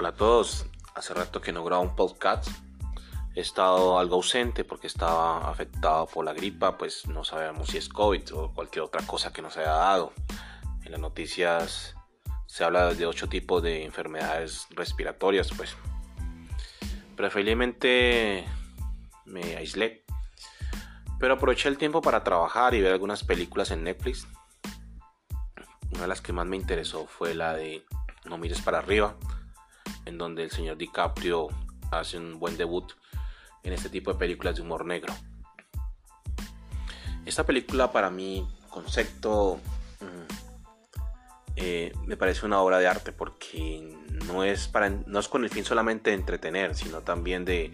Hola a todos, hace rato que no grabo un podcast. He estado algo ausente porque estaba afectado por la gripa, pues no sabemos si es COVID o cualquier otra cosa que nos haya dado. En las noticias se habla de ocho tipos de enfermedades respiratorias, pues preferiblemente me aislé. Pero aproveché el tiempo para trabajar y ver algunas películas en Netflix. Una de las que más me interesó fue la de No mires para arriba, en donde el señor DiCaprio hace un buen debut en este tipo de películas de humor negro. Esta película para mi concepto eh, me parece una obra de arte porque no es, para, no es con el fin solamente de entretener, sino también de,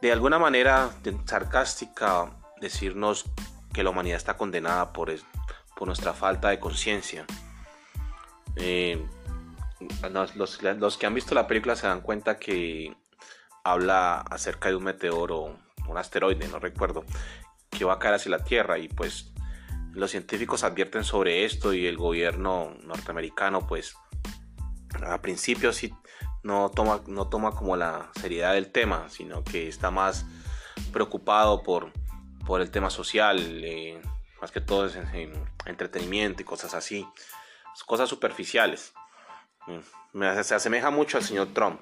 de alguna manera sarcástica decirnos que la humanidad está condenada por, por nuestra falta de conciencia. Eh, los, que han visto la película se dan cuenta que habla acerca de un meteoro, un asteroide, no recuerdo, que va a caer hacia la Tierra y pues los científicos advierten sobre esto y el gobierno norteamericano pues a principio no toma, no toma como la seriedad del tema, sino que está más preocupado por, por el tema social, eh, más que todo es en, entretenimiento y cosas así, cosas superficiales. Mm, se asemeja mucho al señor Trump.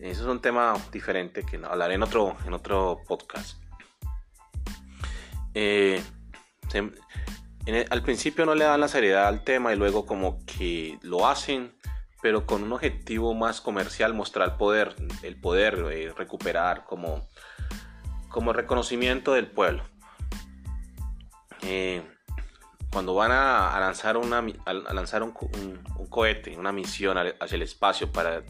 Eso es un tema diferente que hablaré en otro, en otro podcast. Eh, al principio no le dan la seriedad al tema y luego como que lo hacen, pero con un objetivo más comercial, mostrar poder, el poder eh, recuperar como, como reconocimiento del pueblo. Eh, cuando van a, lanzar, una, a, lanzar un, cohete, una misión hacia el espacio para,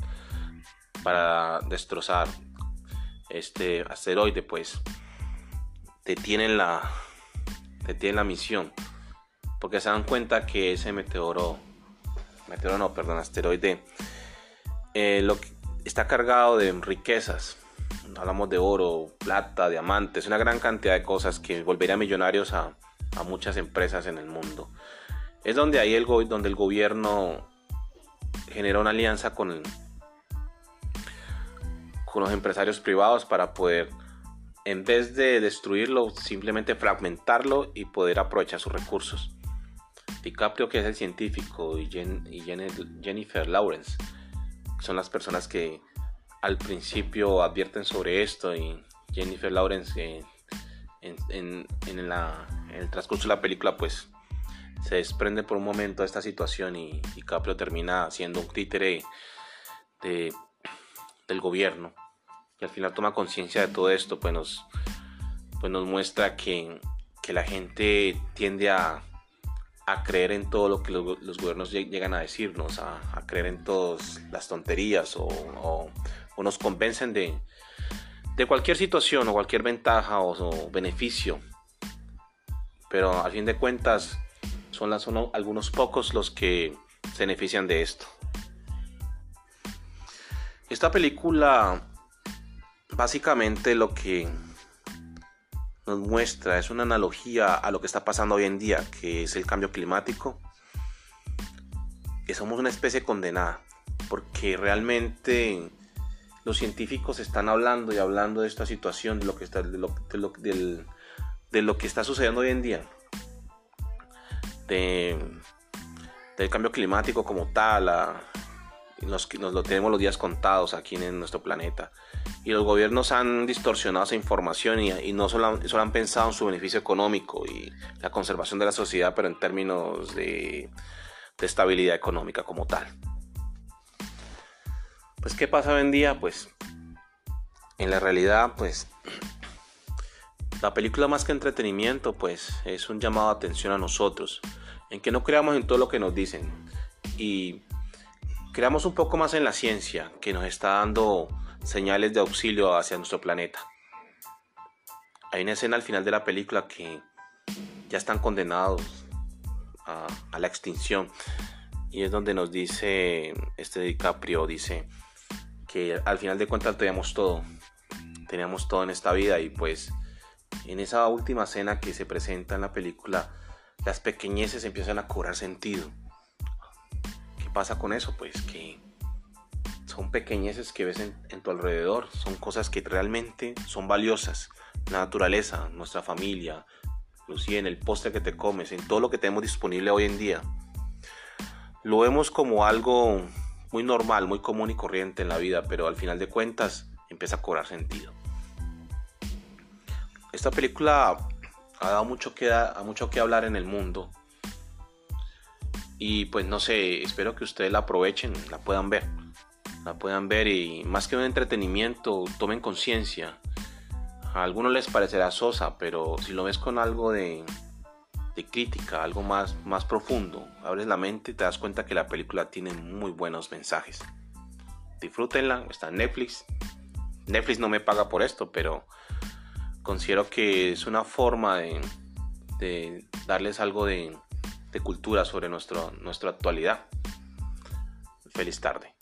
para destrozar este asteroide, pues detienen la, tiene la misión. Porque se dan cuenta que ese meteoro, meteoro no, perdón, asteroide, eh, lo está cargado de riquezas. Hablamos de oro, plata, diamantes, una gran cantidad de cosas que volvería millonarios a, muchas empresas en el mundo. Es donde ahí el, donde el gobierno genera una alianza con, con los empresarios privados para poder en vez de destruirlo, simplemente fragmentarlo y poder aprovechar sus recursos. DiCaprio, que es el científico, y, Jennifer Lawrence, son las personas que al principio advierten sobre esto y Jennifer Lawrence eh, en, el transcurso de la película pues se desprende por un momento esta situación y DiCaprio termina siendo un títere del gobierno y al final toma conciencia de todo esto, pues nos, pues nos muestra que, la gente tiende a, creer en todo lo que los, gobiernos llegan a decirnos, a, creer en todas las tonterías o, nos convencen de, de, cualquier situación o cualquier ventaja o, beneficio. Pero al fin de cuentas son, son algunos pocos los que se benefician de esto. Esta película básicamente lo que nos muestra es una analogía a lo que está pasando hoy en día, que es el cambio climático, que somos una especie condenada, porque realmente los científicos están hablando y hablando de esta situación, de lo que está, de lo, de lo, que está sucediendo hoy en día, del cambio climático como tal, nos, nos lo tenemos los días contados aquí en nuestro planeta y los gobiernos han distorsionado esa información y, no solo, solo, han pensado en su beneficio económico y la conservación de la sociedad, pero en términos de, de estabilidad económica como tal. Pues, ¿qué pasa hoy en día? Pues, en la realidad, pues, la película más que entretenimiento, pues, es un llamado de atención a nosotros, en que no creamos en todo lo que nos dicen y creamos un poco más en la ciencia, que nos está dando señales de auxilio hacia nuestro planeta. Hay una escena al final de la película que ya están condenados a, la extinción y es donde nos dice este DiCaprio dice que al final de cuentas teníamos todo teníamos todo en esta vida y pues en esa última escena que se presenta en la película las pequeñeces empiezan a cobrar sentido ¿qué pasa con eso? pues que son pequeñeces que ves en, tu alrededor, son cosas que realmente son valiosas. La naturaleza, nuestra familia, inclusive en el postre que te comes, en todo lo que tenemos disponible hoy en día. Lo vemos como algo muy normal, muy común y corriente en la vida, pero al final de cuentas empieza a cobrar sentido. Esta película ha dado mucho que, mucho que hablar en el mundo. Y pues no sé, espero que ustedes la aprovechen, la puedan ver. La puedan ver y más que un entretenimiento, tomen conciencia. A algunos les parecerá sosa, pero si lo ves con algo de, crítica, algo más, más profundo, abres la mente y te das cuenta que la película tiene muy buenos mensajes. Disfrútenla, está en Netflix. Netflix no me paga por esto, pero considero que es una forma de, darles algo de, cultura sobre nuestro, nuestra actualidad. Feliz tarde.